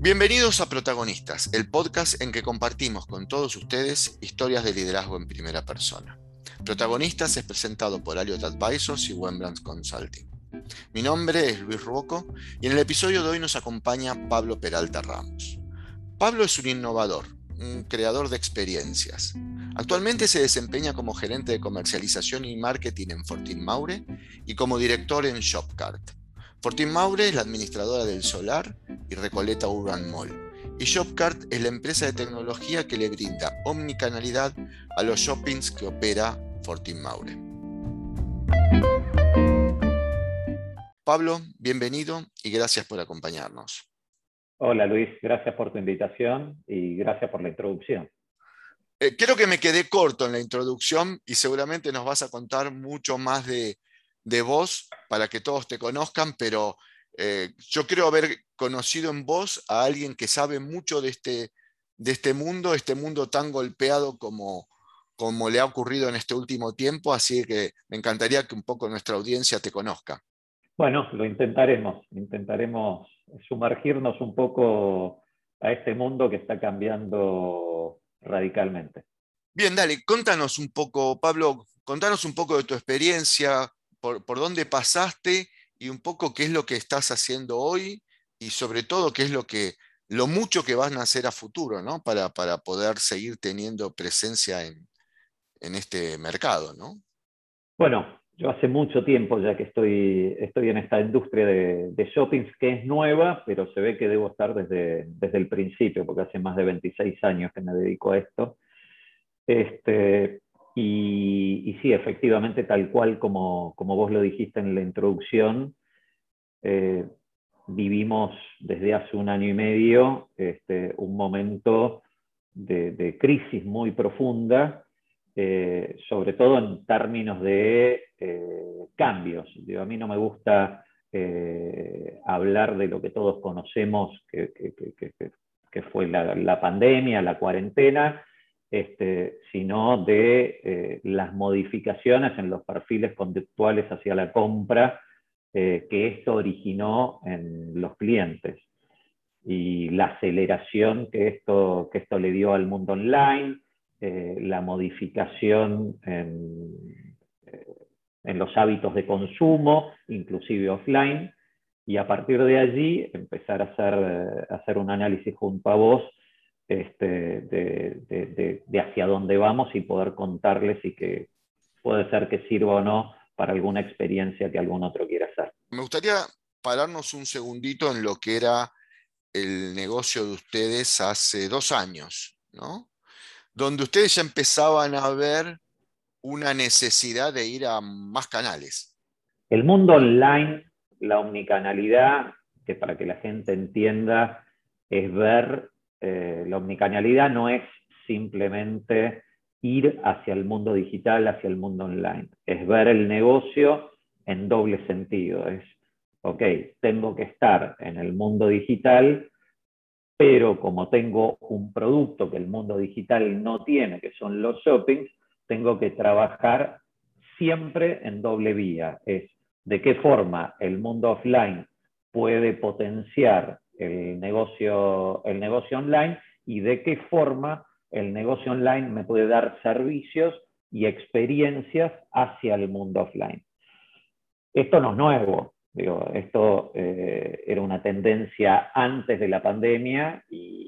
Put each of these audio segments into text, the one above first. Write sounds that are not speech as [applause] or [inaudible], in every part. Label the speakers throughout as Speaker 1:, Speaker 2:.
Speaker 1: Bienvenidos a Protagonistas, el podcast en que compartimos con todos ustedes historias de liderazgo en primera persona. Protagonistas es presentado por Aliot Advisors y Wembrandt Consulting. Mi nombre es Luis Ruoco y en el episodio de hoy nos acompaña Pablo Peralta Ramos. Pablo es un innovador, un creador de experiencias. Actualmente se desempeña como gerente de comercialización y marketing en Fortin Maure y como director en Shopcart. Fortin Maure es la administradora del Solar y Recoleta Urban Mall. Y Shopcart es la empresa de tecnología que le brinda omnicanalidad a los shoppings que opera Fortin Maure. Pablo, bienvenido y gracias por acompañarnos.
Speaker 2: Hola Luis, gracias por tu invitación y gracias por la introducción.
Speaker 1: Eh, creo que me quedé corto en la introducción y seguramente nos vas a contar mucho más de, de vos para que todos te conozcan, pero eh, yo creo haber conocido en vos a alguien que sabe mucho de este, de este mundo, este mundo tan golpeado como, como le ha ocurrido en este último tiempo, así que me encantaría que un poco nuestra audiencia te conozca.
Speaker 2: Bueno, lo intentaremos, intentaremos sumergirnos un poco a este mundo que está cambiando radicalmente.
Speaker 1: Bien, dale, contanos un poco, Pablo, contanos un poco de tu experiencia, por, dónde pasaste y un poco qué es lo que estás haciendo hoy y sobre todo qué es lo que lo mucho que van a hacer a futuro, ¿no? Para, para poder seguir teniendo presencia en, en, este mercado, ¿no?
Speaker 2: Bueno, yo hace mucho tiempo ya que estoy, estoy en esta industria de, de shoppings que es nueva, pero se ve que debo estar desde, desde el principio, porque hace más de 26 años que me dedico a esto. Este, y, sí, efectivamente, tal cual como, vos lo dijiste en la introducción, eh, vivimos desde hace un año y medio este, un momento de, crisis muy profunda, eh, sobre todo en términos de eh, cambios. a mí no me gusta hablar de lo que todos conocemos, que, fue la pandemia, la cuarentena, este, sino de eh, las modificaciones en los perfiles conductuales hacia la compra eh, que esto originó en los clientes. Y la aceleración que esto, que esto le dio al mundo online, eh, la modificación en, en, los hábitos de consumo, inclusive offline, y a partir de allí empezar a hacer, a hacer un análisis junto a vos este, de, hacia dónde vamos y poder contarles y que puede ser que sirva o no para alguna experiencia que algún otro quiera hacer.
Speaker 1: Me gustaría pararnos un segundito en lo que era el negocio de ustedes hace dos años, ¿no? Donde ustedes ya empezaban a ver una necesidad de ir a más canales.
Speaker 2: El mundo online, la omnicanalidad, que para que la gente entienda, es ver eh, la omnicanalidad no es simplemente ir hacia el mundo digital, hacia el mundo online. Es ver el negocio en doble sentido. Es, ok, tengo que estar en el mundo digital, pero como tengo un producto que el mundo digital no tiene, que son los shoppings, tengo que trabajar siempre en doble vía. Es de qué forma el mundo offline puede potenciar el negocio, el negocio online y de qué forma el negocio online me puede dar servicios y experiencias hacia el mundo offline. Esto no es nuevo, digo, esto eh, era una tendencia antes de la pandemia y,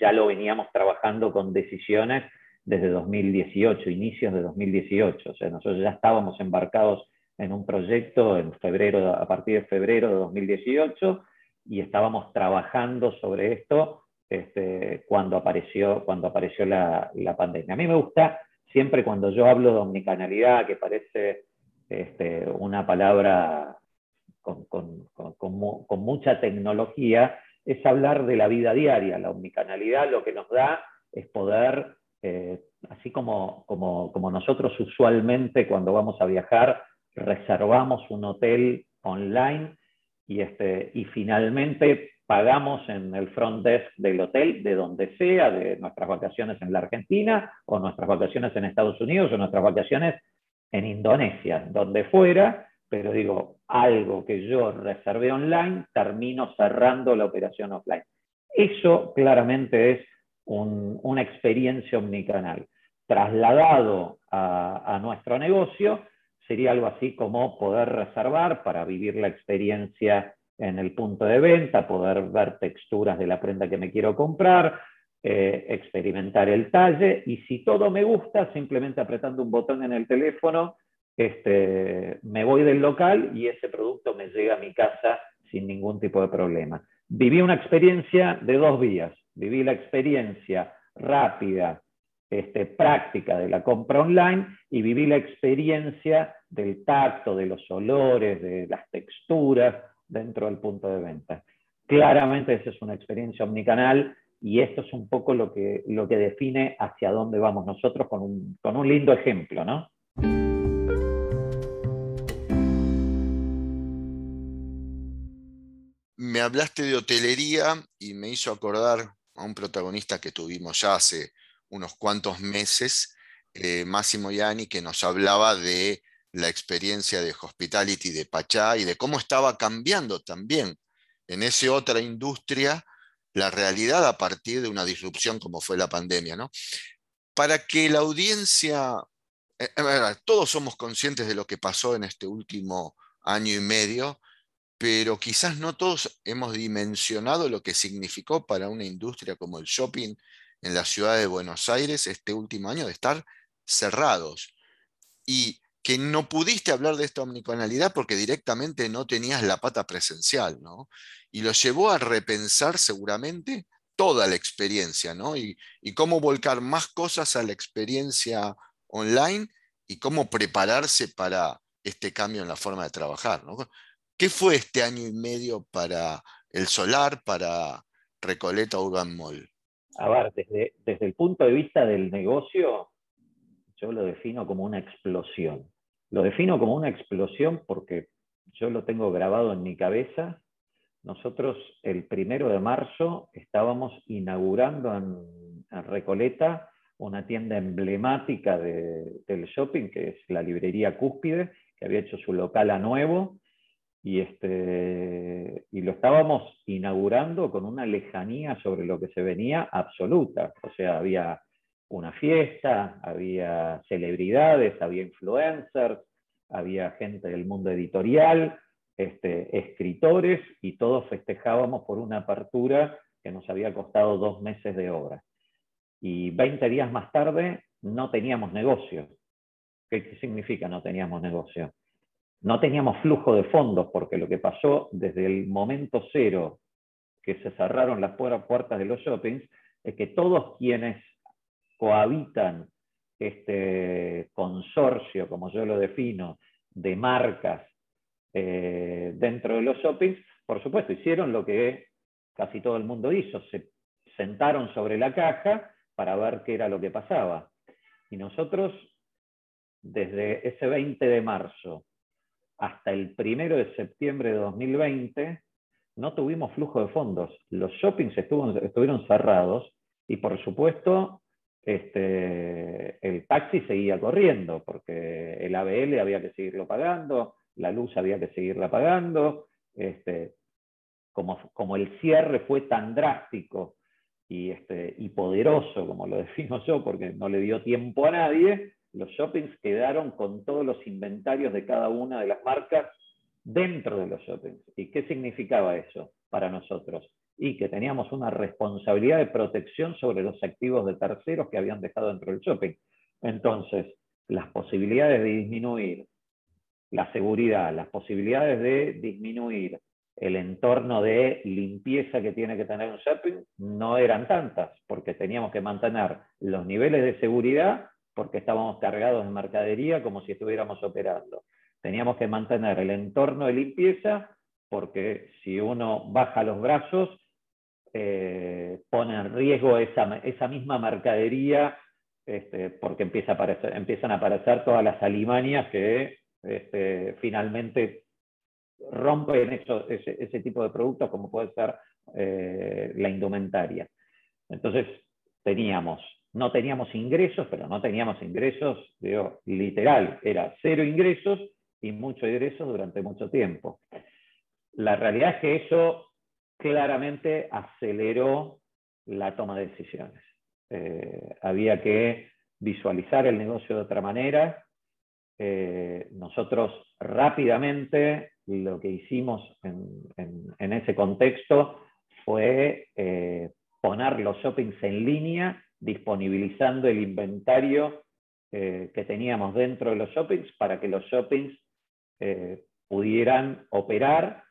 Speaker 2: ya lo veníamos trabajando con decisiones desde 2018, inicios de 2018. O sea, nosotros ya estábamos embarcados en un proyecto en febrero, a partir de febrero de 2018 y estábamos trabajando sobre esto este, cuando apareció, cuando apareció la, pandemia. A mí me gusta siempre cuando yo hablo de omnicanalidad, que parece este, una palabra con, mucha tecnología, es hablar de la vida diaria. La omnicanalidad lo que nos da es poder, eh, así como, como nosotros usualmente cuando vamos a viajar, reservamos un hotel online y, este, y finalmente pagamos en el front desk del hotel, de donde sea, de nuestras vacaciones en la Argentina, o nuestras vacaciones en Estados Unidos, o nuestras vacaciones en Indonesia, donde fuera, pero digo, algo que yo reservé online, termino cerrando la operación offline. Eso claramente es una experiencia omnicanal. Trasladado a, nuestro negocio, sería algo así como poder reservar para vivir la experiencia en el punto de venta, poder ver texturas de la prenda que me quiero comprar, eh, experimentar el talle y si todo me gusta, simplemente apretando un botón en el teléfono, este, me voy del local y ese producto me llega a mi casa sin ningún tipo de problema. Viví una experiencia de dos vías. Viví la experiencia rápida, este, práctica de la compra online y viví la experiencia del tacto, de los olores, de las texturas dentro del punto de venta. Claramente esa es una experiencia omnicanal y esto es un poco lo que, lo que define hacia dónde vamos nosotros con un, con un lindo ejemplo, ¿no?
Speaker 1: me hablaste de hotelería y me hizo acordar a un protagonista que tuvimos ya hace unos cuantos meses, eh, Máximo Yani, que nos hablaba de la experiencia de hospitality de Pachá y de cómo estaba cambiando también en esa otra industria la realidad a partir de una disrupción como fue la pandemia. ¿no? Para que la audiencia, eh, todos somos conscientes de lo que pasó en este último año y medio, pero quizás no todos hemos dimensionado lo que significó para una industria como el shopping en la ciudad de Buenos Aires este último año de estar cerrados. Y que no pudiste hablar de esta omnicanalidad porque directamente no tenías la pata presencial, ¿no? Y lo llevó a repensar seguramente toda la experiencia, ¿no? Y, cómo volcar más cosas a la experiencia online y cómo prepararse para este cambio en la forma de trabajar, ¿no? ¿Qué fue este año y medio para el solar, para Recoleta Urban Mall?
Speaker 2: A ver, desde, desde el punto de vista del negocio, yo lo defino como una explosión. Lo defino como una explosión porque yo lo tengo grabado en mi cabeza. Nosotros el primero de marzo estábamos inaugurando en, Recoleta una tienda emblemática del shopping, que es la librería Cúspide, que había hecho su local a nuevo y, este, y lo estábamos inaugurando con una lejanía sobre lo que se venía absoluta. O sea, había una fiesta, había celebridades, había influencers, había gente del mundo editorial, este, escritores, y todos festejábamos por una apertura que nos había costado dos meses de obra. Y 20 días más tarde no teníamos negocio. ¿Qué significa no teníamos negocio? No teníamos flujo de fondos, porque lo que pasó desde el momento cero que se cerraron las puertas de los shoppings es que todos quienes cohabitan este consorcio, como yo lo defino, de marcas eh, dentro de los shoppings, por supuesto, hicieron lo que casi todo el mundo hizo, se sentaron sobre la caja para ver qué era lo que pasaba. Y nosotros, desde ese 20 de marzo hasta el primero de septiembre de 2020 no tuvimos flujo de fondos. Los shoppings estuvieron cerrados y por supuesto este, el taxi seguía corriendo porque el ABL había que seguirlo pagando, la luz había que seguirla pagando. Este, como, como, el cierre fue tan drástico y, este, y poderoso, como lo [laughs] defino yo, porque no le dio tiempo a nadie, los shoppings quedaron con todos los inventarios de cada una de las marcas dentro de los shoppings. ¿Y qué significaba eso para nosotros? Y que teníamos una responsabilidad de protección sobre los activos de terceros que habían dejado dentro del shopping. Entonces, las posibilidades de disminuir la seguridad, las posibilidades de disminuir el entorno de limpieza que tiene que tener un shopping no eran tantas, porque teníamos que mantener los niveles de seguridad porque estábamos cargados de mercadería como si estuviéramos operando. Teníamos que mantener el entorno de limpieza porque si uno baja los brazos, eh, pone en riesgo esa, esa misma mercadería este, porque empieza a aparecer, empiezan a aparecer todas las alimañas que este, finalmente rompen ese, tipo de productos como puede ser eh, la indumentaria. Entonces teníamos no teníamos ingresos, pero no teníamos ingresos, digo, literal, era cero ingresos y mucho ingresos durante mucho tiempo. La realidad es que eso claramente aceleró la toma de decisiones. Eh, había que visualizar el negocio de otra manera. Eh, nosotros rápidamente lo que hicimos en, ese contexto fue eh, poner los shoppings en línea, disponibilizando el inventario que teníamos dentro de los shoppings para que los shoppings pudieran operar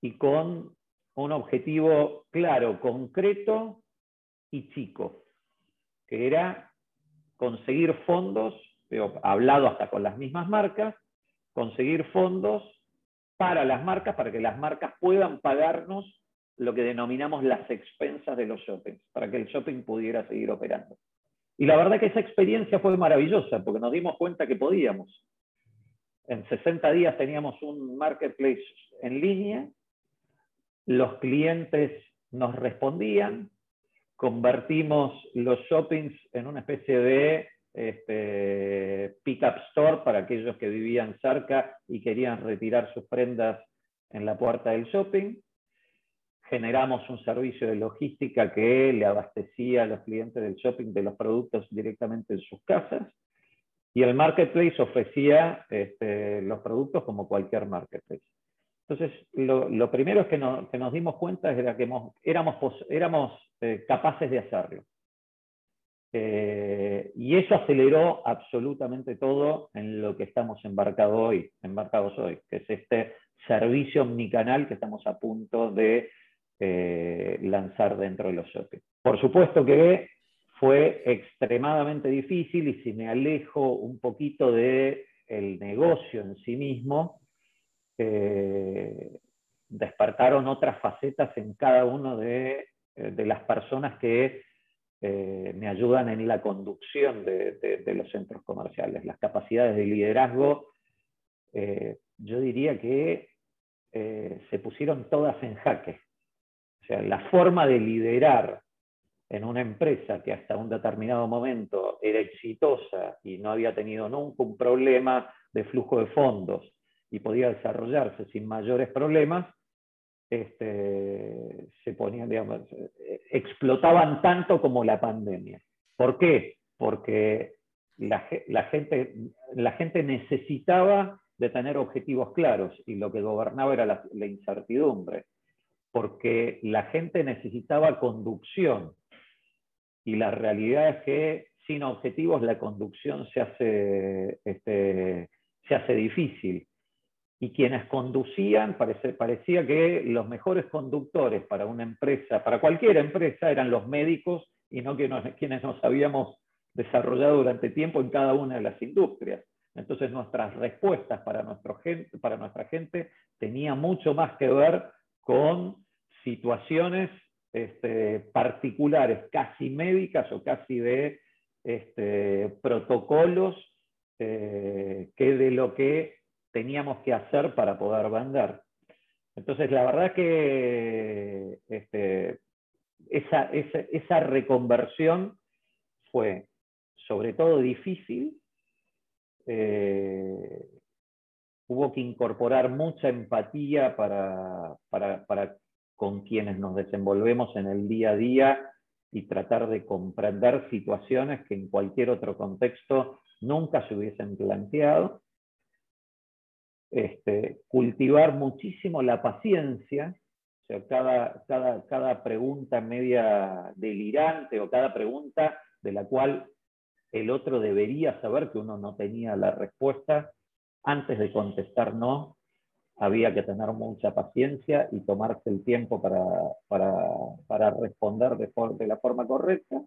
Speaker 2: y con un objetivo claro, concreto y chico, que era conseguir fondos, hablado hasta con las mismas marcas, conseguir fondos para las marcas, para que las marcas puedan pagarnos lo que denominamos las expensas de los shoppings, para que el shopping pudiera seguir operando. Y la verdad que esa experiencia fue maravillosa, porque nos dimos cuenta que podíamos. En 60 días teníamos un marketplace en línea los clientes nos respondían, convertimos los shoppings en una especie de este, pick-up store para aquellos que vivían cerca y querían retirar sus prendas en la puerta del shopping. Generamos un servicio de logística que le abastecía a los clientes del shopping de los productos directamente en sus casas. Y el marketplace ofrecía este, los productos como cualquier marketplace. Entonces, lo, primero es que, nos dimos cuenta era que éramos, eh, capaces de hacerlo. Eh, y eso aceleró absolutamente todo en lo que estamos embarcados hoy, embarcados hoy, que es este servicio omnicanal que estamos a punto de eh, lanzar dentro de los shopping. Por supuesto que fue extremadamente difícil y si me alejo un poquito del el negocio en sí mismo, despertaron otras facetas en cada una de, eh, las personas que eh, me ayudan en la conducción de, los centros comerciales. Las capacidades de liderazgo, eh, yo diría que se pusieron todas en jaque. Sea, la forma de liderar en una empresa que hasta un determinado momento era exitosa y no había tenido nunca un problema de flujo de fondos, y podía desarrollarse sin mayores problemas, este, se ponían, digamos, explotaban tanto como la pandemia. ¿Por qué? Porque la, gente, la gente necesitaba de tener objetivos claros y lo que gobernaba era la incertidumbre, porque la gente necesitaba conducción y la realidad es que sin objetivos la conducción se hace, este, se hace difícil y quienes conducían, parecía que los mejores conductores para una empresa, para cualquier empresa, eran los médicos y no quienes nos habíamos desarrollado durante tiempo en cada una de las industrias. Entonces nuestras respuestas para, nuestro para nuestra gente tenían mucho más que ver con situaciones este, particulares, casi médicas o casi de este, protocolos, eh, que de lo que teníamos que hacer para poder vender. Entonces, la verdad que este, esa, reconversión fue sobre todo difícil. Eh, hubo que incorporar mucha empatía para, para, con quienes nos desenvolvemos en el día a día y tratar de comprender situaciones que en cualquier otro contexto nunca se hubiesen planteado. Este, cultivar muchísimo la paciencia, cada, cada, cada pregunta media delirante o cada pregunta de la cual el otro debería saber que uno no tenía la respuesta, antes de contestar no, había que tener mucha paciencia y tomarse el tiempo para, para, para responder de, de, la forma correcta.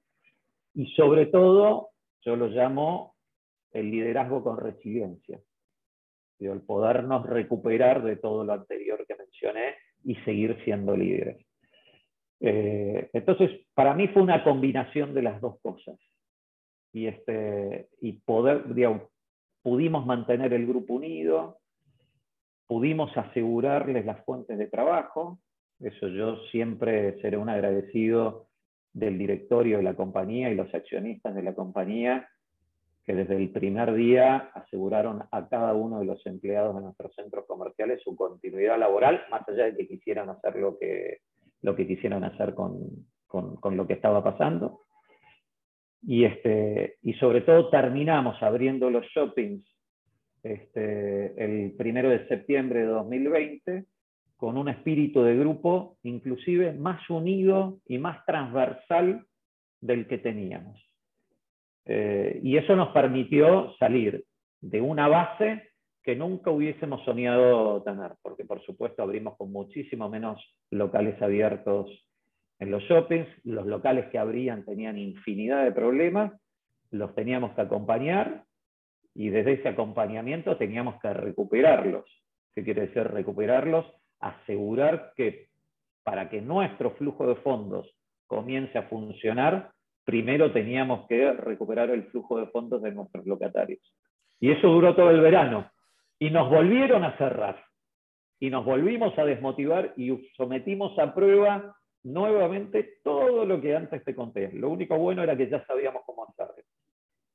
Speaker 2: Y sobre todo, yo lo llamo el liderazgo con resiliencia el podernos recuperar de todo lo anterior que mencioné y seguir siendo líderes. Eh, entonces, para mí fue una combinación de las dos cosas. Y, este, y poder, digamos, pudimos mantener el grupo unido, pudimos asegurarles las fuentes de trabajo, eso yo siempre seré un agradecido del directorio de la compañía y los accionistas de la compañía que desde el primer día aseguraron a cada uno de los empleados de nuestros centros comerciales su continuidad laboral, más allá de que quisieran hacer lo que, lo que quisieron hacer con, lo que estaba pasando. Y, este, y sobre todo terminamos abriendo los shoppings este, el primero de septiembre de 2020 con un espíritu de grupo inclusive más unido y más transversal del que teníamos. Eh, y eso nos permitió salir de una base que nunca hubiésemos soñado tener, porque por supuesto abrimos con muchísimo menos locales abiertos en los shoppings, los locales que abrían tenían infinidad de problemas, los teníamos que acompañar y desde ese acompañamiento teníamos que recuperarlos. ¿Qué quiere decir recuperarlos? Asegurar que para que nuestro flujo de fondos comience a funcionar, primero teníamos que recuperar el flujo de fondos de nuestros locatarios. Y eso duró todo el verano. Y nos volvieron a cerrar. Y nos volvimos a desmotivar y sometimos a prueba nuevamente todo lo que antes te conté. Lo único bueno era que ya sabíamos cómo hacerlo.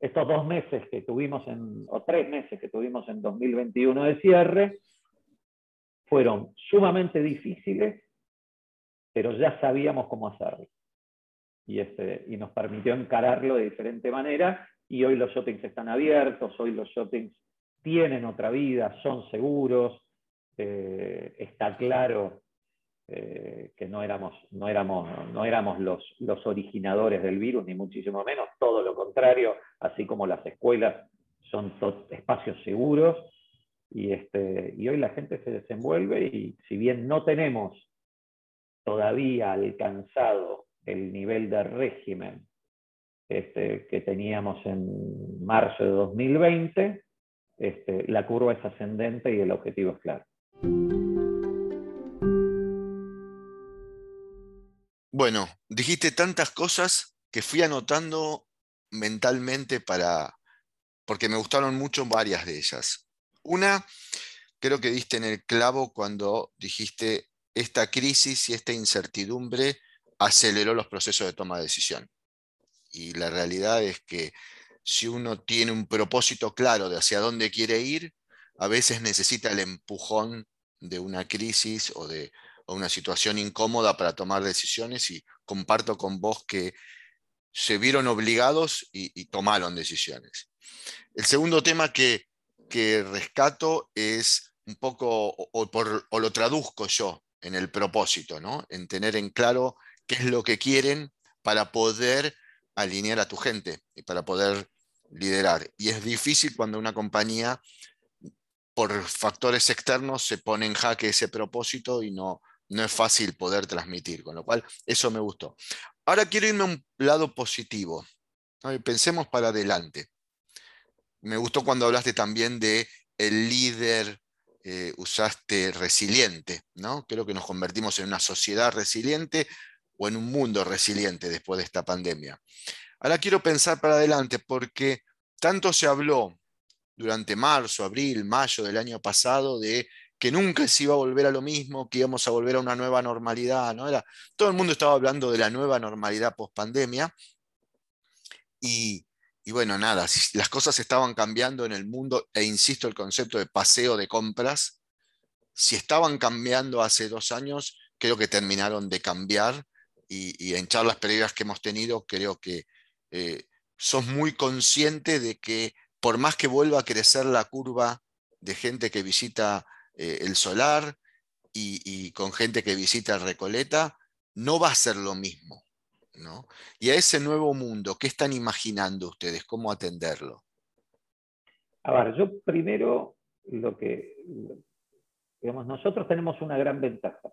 Speaker 2: Estos dos meses que tuvimos en, o tres meses que tuvimos en 2021 de cierre, fueron sumamente difíciles, pero ya sabíamos cómo hacerlo. Y, este, y nos permitió encararlo de diferente manera y hoy los shoppings están abiertos, hoy los shoppings tienen otra vida, son seguros, eh, está claro eh, que no éramos, no éramos, no éramos los, los originadores del virus, ni muchísimo menos, todo lo contrario, así como las escuelas son espacios seguros, y, este, y hoy la gente se desenvuelve y si bien no tenemos todavía alcanzado el nivel de régimen este, que teníamos en marzo de 2020, este, la curva es ascendente y el objetivo es claro.
Speaker 1: Bueno, dijiste tantas cosas que fui anotando mentalmente para, porque me gustaron mucho varias de ellas. Una, creo que diste en el clavo cuando dijiste, esta crisis y esta incertidumbre aceleró los procesos de toma de decisión. Y la realidad es que si uno tiene un propósito claro de hacia dónde quiere ir, a veces necesita el empujón de una crisis o de una situación incómoda para tomar decisiones y comparto con vos que se vieron obligados y, tomaron decisiones. El segundo tema que, rescato es un poco, o, lo traduzco yo en el propósito, ¿no? en tener en claro qué es lo que quieren para poder alinear a tu gente y para poder liderar. Y es difícil cuando una compañía, por factores externos, se pone en jaque ese propósito y no, no es fácil poder transmitir, con lo cual eso me gustó. Ahora quiero irme a un lado positivo. Pensemos para adelante. Me gustó cuando hablaste también de el líder, eh, usaste resiliente, ¿no? Creo que nos convertimos en una sociedad resiliente o en un mundo resiliente después de esta pandemia. Ahora quiero pensar para adelante porque tanto se habló durante marzo, abril, mayo del año pasado de que nunca se iba a volver a lo mismo, que íbamos a volver a una nueva normalidad, ¿no? Era, todo el mundo estaba hablando de la nueva normalidad post pandemia. Y, y bueno, nada, [laughs] las cosas estaban cambiando en el mundo, e insisto, el concepto de paseo de compras, si estaban cambiando hace dos años, creo que terminaron de cambiar y, en charlas previas que hemos tenido, creo que eh, sos muy consciente de que por más que vuelva a crecer la curva de gente que visita eh, el solar y, con gente que visita Recoleta, no va a ser lo mismo. ¿no? Y a ese nuevo mundo, ¿qué están imaginando ustedes? ¿Cómo atenderlo?
Speaker 2: A ver, yo primero lo que, digamos, nosotros tenemos una gran ventaja,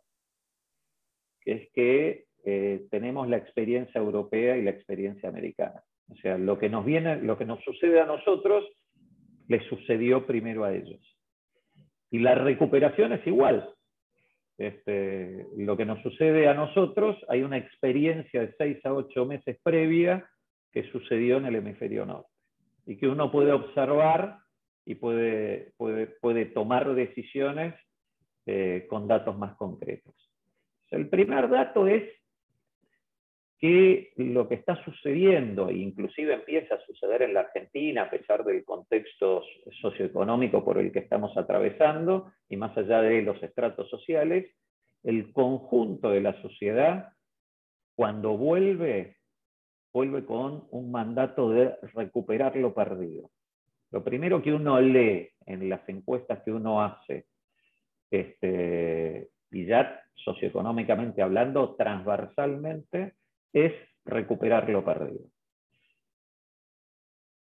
Speaker 2: que es que eh, tenemos la experiencia europea y la experiencia americana. O sea, lo que nos viene, lo que nos sucede a nosotros, les sucedió primero a ellos. Y la recuperación es igual. Este, lo que nos sucede a nosotros, hay una experiencia de seis a ocho meses previa que sucedió en el hemisferio norte y que uno puede observar y puede, puede, puede tomar decisiones eh, con datos más concretos. El primer dato es que lo que está sucediendo, e inclusive empieza a suceder en la Argentina, a pesar del contexto socioeconómico por el que estamos atravesando, y más allá de los estratos sociales, el conjunto de la sociedad, cuando vuelve, vuelve con un mandato de recuperar lo perdido. Lo primero que uno lee en las encuestas que uno hace, este, y ya socioeconómicamente hablando, transversalmente, es recuperar lo perdido.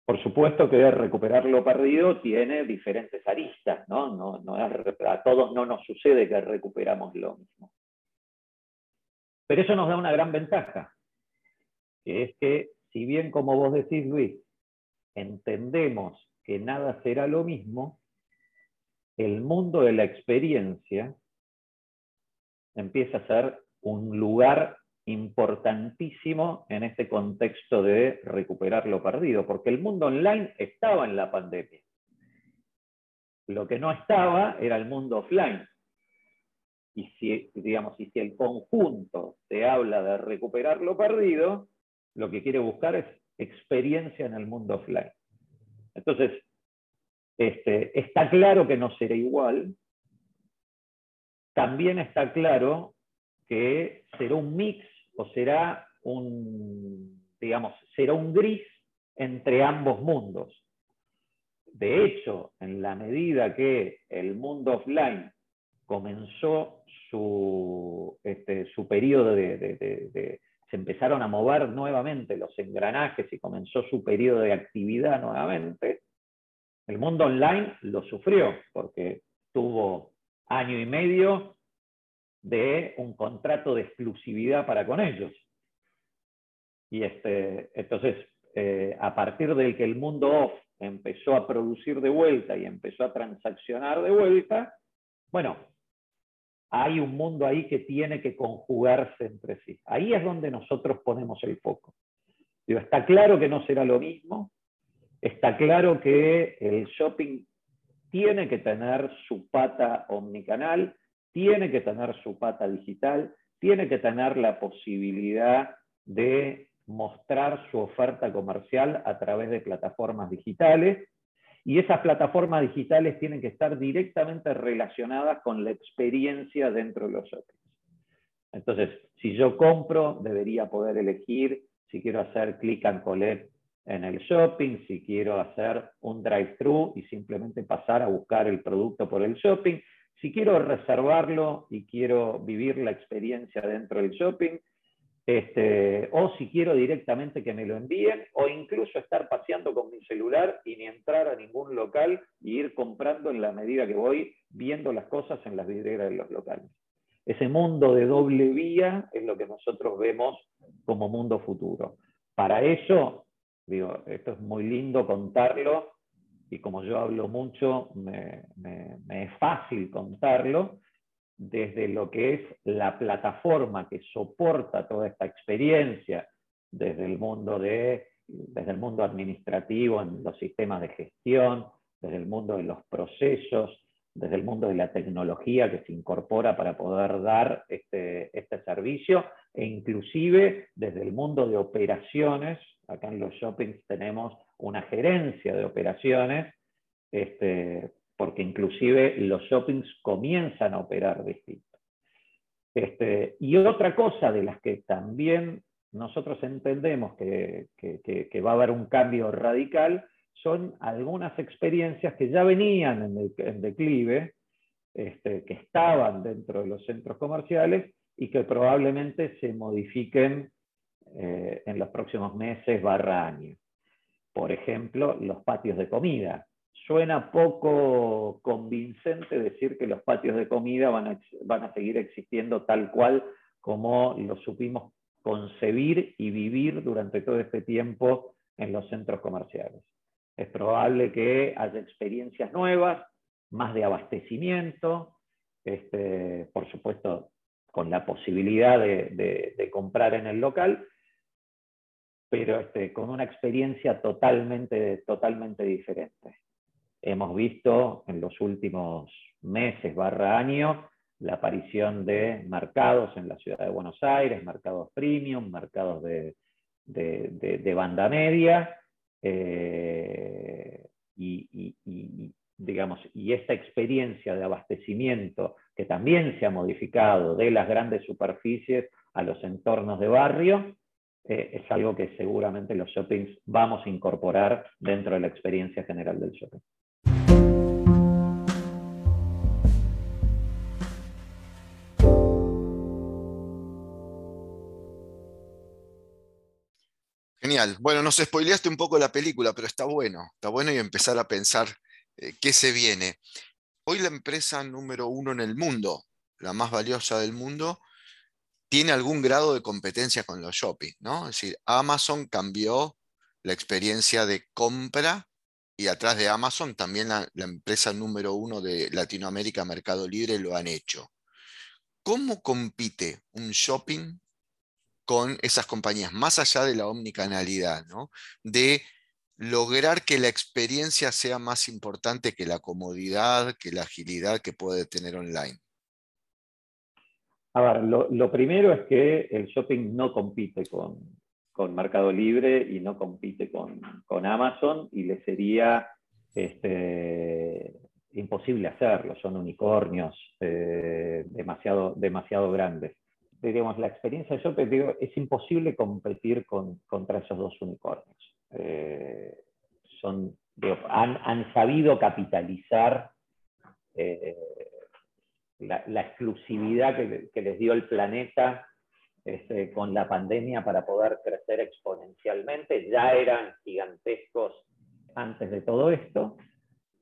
Speaker 2: Por supuesto que recuperar lo perdido tiene diferentes aristas, ¿no? No, no a todos no nos sucede que recuperamos lo mismo. Pero eso nos da una gran ventaja, que es que, si bien como vos decís, Luis, entendemos que nada será lo mismo, el mundo de la experiencia empieza a ser un lugar importantísimo en este contexto de recuperar lo perdido, porque el mundo online estaba en la pandemia. Lo que no estaba era el mundo offline. Y si, digamos, si el conjunto te habla de recuperar lo perdido, lo que quiere buscar es experiencia en el mundo offline. Entonces, este, está claro que no será igual. También está claro que será un mix o será un, digamos, será un gris entre ambos mundos. De hecho, en la medida que el mundo offline comenzó su, este, su periodo de, se empezaron a mover nuevamente los engranajes y comenzó su periodo de actividad nuevamente, el mundo online lo sufrió porque tuvo año y medio de un contrato de exclusividad para con ellos. Y este, entonces, eh, a partir del que el mundo off empezó a producir de vuelta y empezó a transaccionar de vuelta, bueno, hay un mundo ahí que tiene que conjugarse entre sí. Ahí es donde nosotros ponemos el foco. está claro que no será lo mismo, está claro que el shopping tiene que tener su pata omnicanal, tiene que tener su pata digital, tiene que tener la posibilidad de mostrar su oferta comercial a través de plataformas digitales y esas plataformas digitales tienen que estar directamente relacionadas con la experiencia dentro de los shoppings. Entonces, si yo compro, debería poder elegir si quiero hacer click and collect en el shopping, si quiero hacer un drive-thru y simplemente pasar a buscar el producto por el shopping, si quiero reservarlo y quiero vivir la experiencia dentro del shopping, este, o si quiero directamente que me lo envíen, o incluso estar paseando con mi celular y ni entrar a ningún local y ir comprando en la medida que voy viendo las cosas en las vidrieras de los locales. Ese mundo de doble vía es lo que nosotros vemos como mundo futuro. Para eso, digo, esto es muy lindo contarlo, y como yo hablo mucho, me, es fácil contarlo, desde lo que es la plataforma que soporta toda esta experiencia, desde el mundo, de, desde el mundo administrativo, en los sistemas de gestión, desde el mundo de los procesos, desde el mundo de la tecnología que se incorpora para poder dar este, este servicio, e inclusive desde el mundo de operaciones, acá en los shoppings tenemos una gerencia de operaciones, este, porque inclusive los shoppings comienzan a operar distinto. Este, y otra cosa de las que también nosotros entendemos que, va a haber un cambio radical son algunas experiencias que ya venían en, declive, este, que estaban dentro de los centros comerciales y que probablemente se modifiquen eh, en los próximos meses barra años por ejemplo, los patios de comida. Suena poco convincente decir que los patios de comida van a, van a seguir existiendo tal cual como lo supimos concebir y vivir durante todo este tiempo en los centros comerciales. Es probable que haya experiencias nuevas, más de abastecimiento, este, por supuesto con la posibilidad de comprar en el local, pero este, con una experiencia totalmente, totalmente diferente. Hemos visto en los últimos meses barra año la aparición de mercados en la ciudad de Buenos Aires, mercados premium, mercados de, de, banda media, eh, y, digamos, y esta experiencia de abastecimiento que también se ha modificado de las grandes superficies a los entornos de barrio, eh, es algo que seguramente los shoppings vamos a incorporar dentro de la experiencia general del shopping.
Speaker 1: Genial. Bueno, nos spoileaste un poco la película, pero está bueno. Está bueno y empezar a pensar eh, qué se viene. Hoy la empresa número uno en el mundo, la más valiosa del mundo, tiene algún grado de competencia con los shopping, ¿no? Es decir, Amazon cambió la experiencia de compra y atrás de Amazon también la, empresa número uno de Latinoamérica, Mercado Libre, lo han hecho. ¿Cómo compite un shopping con esas compañías, más allá de la omnicanalidad, de lograr que la experiencia sea más importante que la comodidad, que la agilidad que puede tener online?
Speaker 2: A ver, lo, primero es que el shopping no compite con, Mercado Libre y no compite con, Amazon y le sería este, imposible hacerlo. Son unicornios eh, demasiado, demasiado grandes. Digamos, la experiencia de shopping digo, es imposible competir contra esos dos unicornios. Eh, son, han, sabido capitalizar eh, la, exclusividad que, les dio el planeta este, con la pandemia para poder crecer exponencialmente. Ya eran gigantescos antes de todo esto.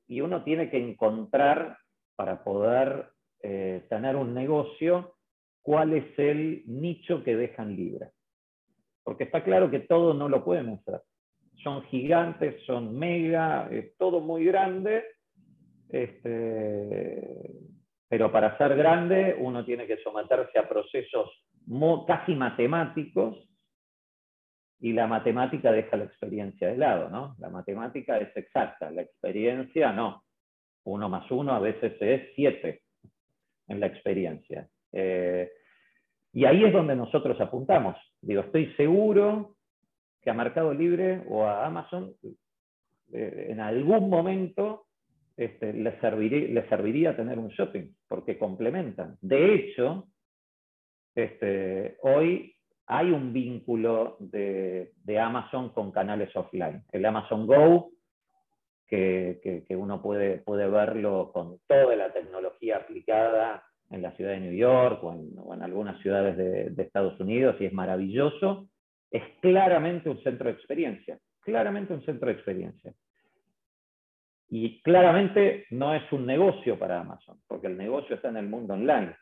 Speaker 2: Y uno tiene que encontrar, para poder eh, tener un negocio, cuál es el nicho que dejan libre. Porque está claro que todo no lo pueden hacer. Son gigantes, son mega, es todo muy grande. Este, pero para ser grande uno tiene que someterse a procesos casi matemáticos y la matemática deja la experiencia de lado, ¿no? La matemática es exacta, la experiencia no. Uno más uno a veces es siete en la experiencia. Eh, y ahí es donde nosotros apuntamos. Digo, estoy seguro que a Mercado Libre o a Amazon eh, en algún momento este, les, serviría, tener un shopping, porque complementan. De hecho, este, hoy hay un vínculo de, Amazon con canales offline. El Amazon Go, que, uno puede, puede, verlo con toda la tecnología aplicada en la ciudad de New York o en, algunas ciudades de, de, Estados Unidos, y es maravilloso, es claramente un centro de experiencia, claramente un centro de experiencia. Y claramente no es un negocio para Amazon, porque el negocio está en el mundo online,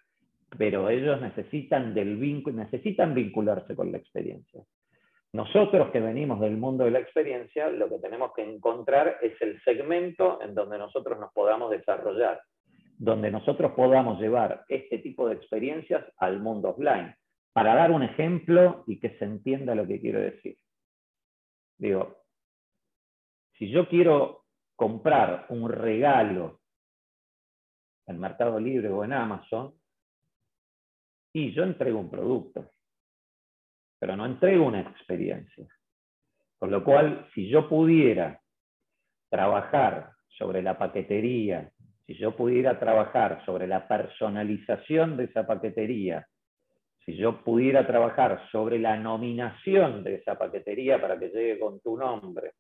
Speaker 2: pero ellos necesitan, del necesitan vincularse con la experiencia. Nosotros que venimos del mundo de la experiencia, lo que tenemos que encontrar es el segmento en donde nosotros nos podamos desarrollar, donde nosotros podamos llevar este tipo de experiencias al mundo offline. Para dar un ejemplo y que se entienda lo que quiero decir. Digo, si yo quiero comprar un regalo en Mercado Libre o en Amazon, y yo entrego un producto, pero no entrego una experiencia. Por lo cual, si yo pudiera trabajar sobre la paquetería, si yo pudiera trabajar sobre la personalización de esa paquetería, si yo pudiera trabajar sobre la nominación de esa paquetería para que llegue con tu nombre,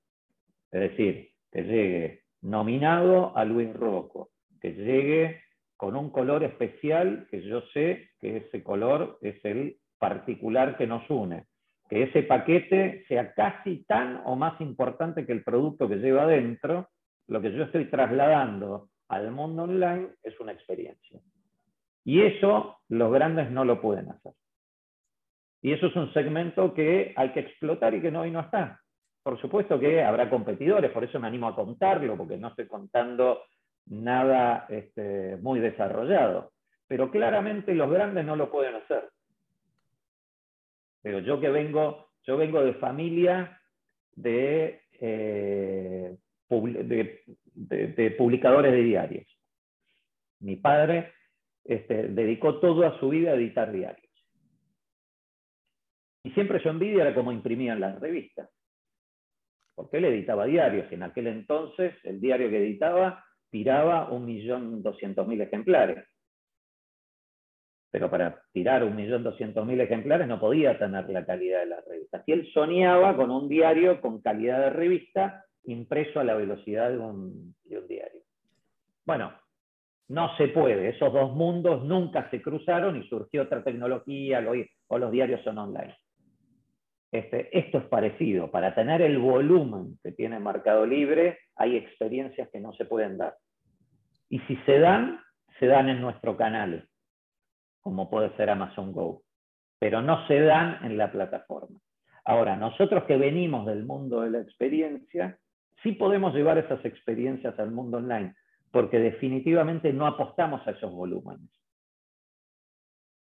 Speaker 2: es decir, que llegue nominado a Luis Rocco, que llegue con un color especial que yo sé que ese color es el particular que nos une, que ese paquete sea casi tan o más importante que el producto que lleva adentro, lo que yo estoy trasladando al mundo online es una experiencia. Y eso los grandes no lo pueden hacer. Y eso es un segmento que hay que explotar y que hoy no está. Por supuesto que habrá competidores, por eso me animo a contarlo, porque no estoy contando nada este, muy desarrollado. Pero claramente los grandes no lo pueden hacer. Pero yo que vengo, yo vengo de familia de, eh, publicadores de diarios. Mi padre este, dedicó toda su vida a editar diarios. Y siempre yo envidia era cómo imprimían las revistas porque él editaba diarios y en aquel entonces el diario que editaba tiraba 1.200.000 ejemplares. Pero para tirar 1.200.000 ejemplares no podía tener la calidad de la revista. Y él soñaba con un diario con calidad de revista impreso a la velocidad de un, diario. Bueno, no se puede. Esos dos mundos nunca se cruzaron y surgió otra tecnología o los diarios son online. Este, esto es parecido. Para tener el volumen que tiene Mercado Libre, hay experiencias que no se pueden dar. Y si se dan, se dan en nuestro canal, como puede ser Amazon Go, pero no se dan en la plataforma. Ahora, nosotros que venimos del mundo de la experiencia, sí podemos llevar esas experiencias al mundo online, porque definitivamente no apostamos a esos volúmenes.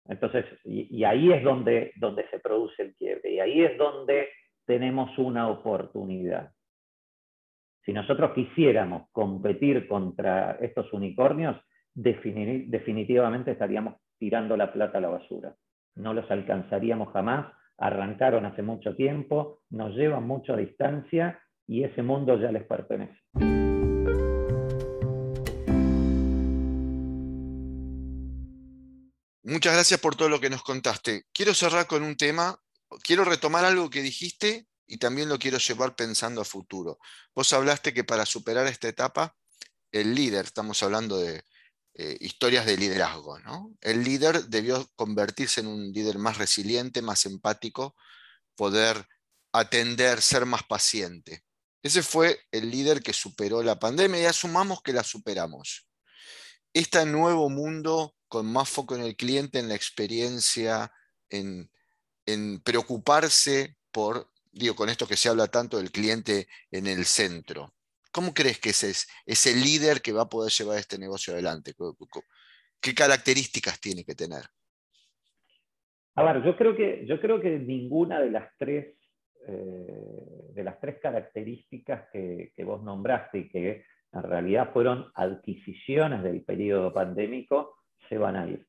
Speaker 2: Entonces, y, ahí es donde, donde se produce el quiebre, y ahí es donde tenemos una oportunidad. Si nosotros quisiéramos competir contra estos unicornios, definitivamente estaríamos tirando la plata a la basura. No los alcanzaríamos jamás, arrancaron hace mucho tiempo, nos llevan mucha distancia y ese mundo ya les pertenece.
Speaker 1: Muchas gracias por todo lo que nos contaste. Quiero cerrar con un tema, quiero retomar algo que dijiste y también lo quiero llevar pensando a futuro. Vos hablaste que para superar esta etapa, el líder, estamos hablando de eh, historias de liderazgo, ¿no? El líder debió convertirse en un líder más resiliente, más empático, poder atender, ser más paciente. Ese fue el líder que superó la pandemia y asumamos que la superamos. Este nuevo mundo con más foco en el cliente, en la experiencia, en, preocuparse por, digo, con esto que se habla tanto del cliente en el centro. ¿Cómo crees que ese es ese líder que va a poder llevar este negocio adelante? ¿Qué características tiene que tener?
Speaker 2: A ver, yo creo que, yo creo que ninguna de las tres, eh, de las tres características que, que, vos nombraste y que en realidad fueron adquisiciones del periodo pandémico, se van a ir.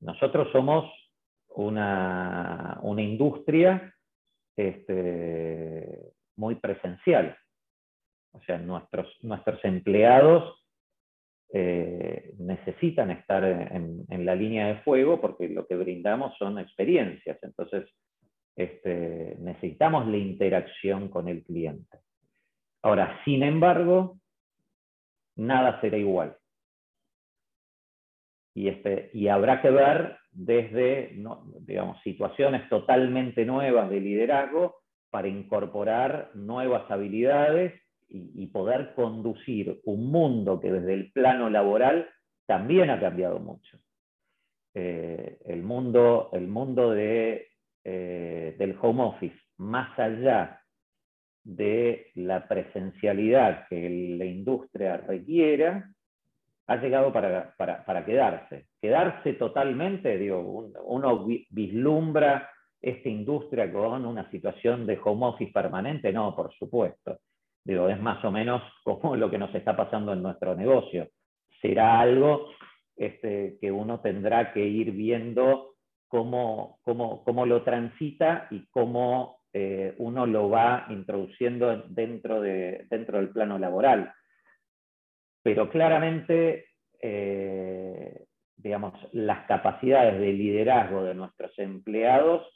Speaker 2: Nosotros somos una, industria este, muy presencial. O sea, nuestros, nuestros empleados eh, necesitan estar en, la línea de fuego porque lo que brindamos son experiencias. Entonces, este, necesitamos la interacción con el cliente. Ahora, sin embargo, nada será igual y, este, y habrá que ver desde digamos, situaciones totalmente nuevas de liderazgo para incorporar nuevas habilidades y, poder conducir un mundo que desde el plano laboral también ha cambiado mucho. Eh, el mundo, el mundo de, eh, del home office, más allá de la presencialidad que la industria requiera, ha llegado para, quedarse. Quedarse totalmente, digo, uno vislumbra esta industria con una situación de home permanente, no, por supuesto. Digo, es más o menos [laughs] como lo que nos está pasando en nuestro negocio. Será algo este, que uno tendrá que ir viendo cómo, lo transita y cómo eh, uno lo va introduciendo dentro, de, dentro del plano laboral pero claramente, eh, digamos, las capacidades de liderazgo de nuestros empleados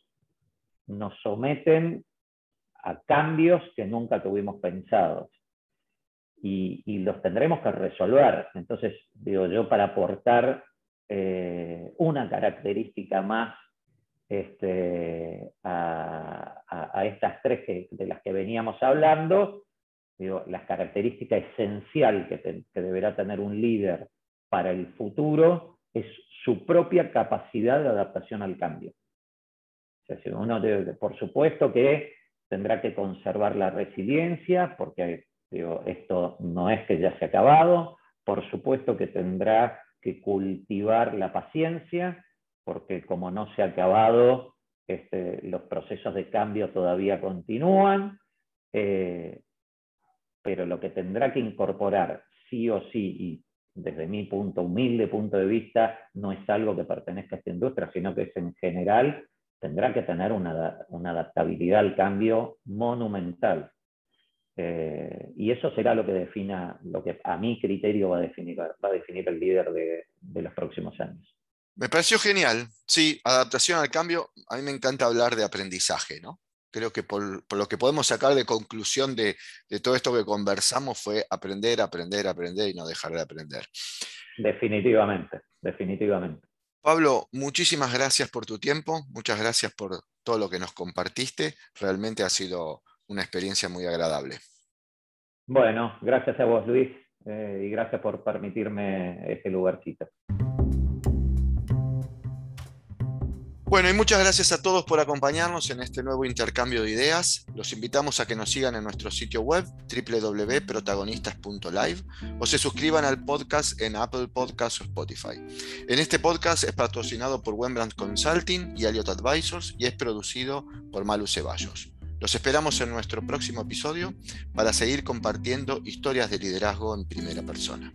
Speaker 2: nos someten a cambios que nunca tuvimos pensados. Y, los tendremos que resolver. Entonces, digo yo, para aportar eh, una característica más este, a, estas tres de las que veníamos hablando, digo, la característica esencial que, deberá tener un líder para el futuro es su propia capacidad de adaptación al cambio. uno por supuesto que tendrá que conservar la resiliencia, porque esto no es que ya se ha acabado, por supuesto que tendrá que cultivar la paciencia, porque como no se ha acabado, este, los procesos de cambio todavía continúan. Eh, pero lo que tendrá que incorporar sí o sí, y desde mi punto, humilde punto de vista, no es algo que pertenezca a esta industria, sino que es en general, tendrá que tener una, adaptabilidad al cambio monumental. Eh, y eso será lo que defina, lo que a mi criterio va a definir, va a definir el líder de, los próximos años.
Speaker 1: Me pareció genial. Sí, adaptación al cambio. A mí me encanta hablar de aprendizaje, ¿no? Creo que por, lo que podemos sacar de conclusión de, de, todo esto que conversamos fue aprender, aprender, aprender y no dejar de aprender.
Speaker 2: Definitivamente, definitivamente.
Speaker 1: Pablo, muchísimas gracias por tu tiempo, muchas gracias por todo lo que nos compartiste. Realmente ha sido una experiencia muy agradable.
Speaker 2: Bueno, gracias a vos, Luis, eh, y gracias por permitirme este lugarcito.
Speaker 1: Bueno, y muchas gracias a todos por acompañarnos en este nuevo intercambio de ideas. Los invitamos a que nos sigan en nuestro sitio web www.protagonistas.live o se suscriban al podcast en Apple Podcasts o Spotify. En este podcast es patrocinado por Wembrandt Consulting y Elliot Advisors y es producido por Malu Ceballos. Los esperamos en nuestro próximo episodio para seguir compartiendo historias de liderazgo en primera persona.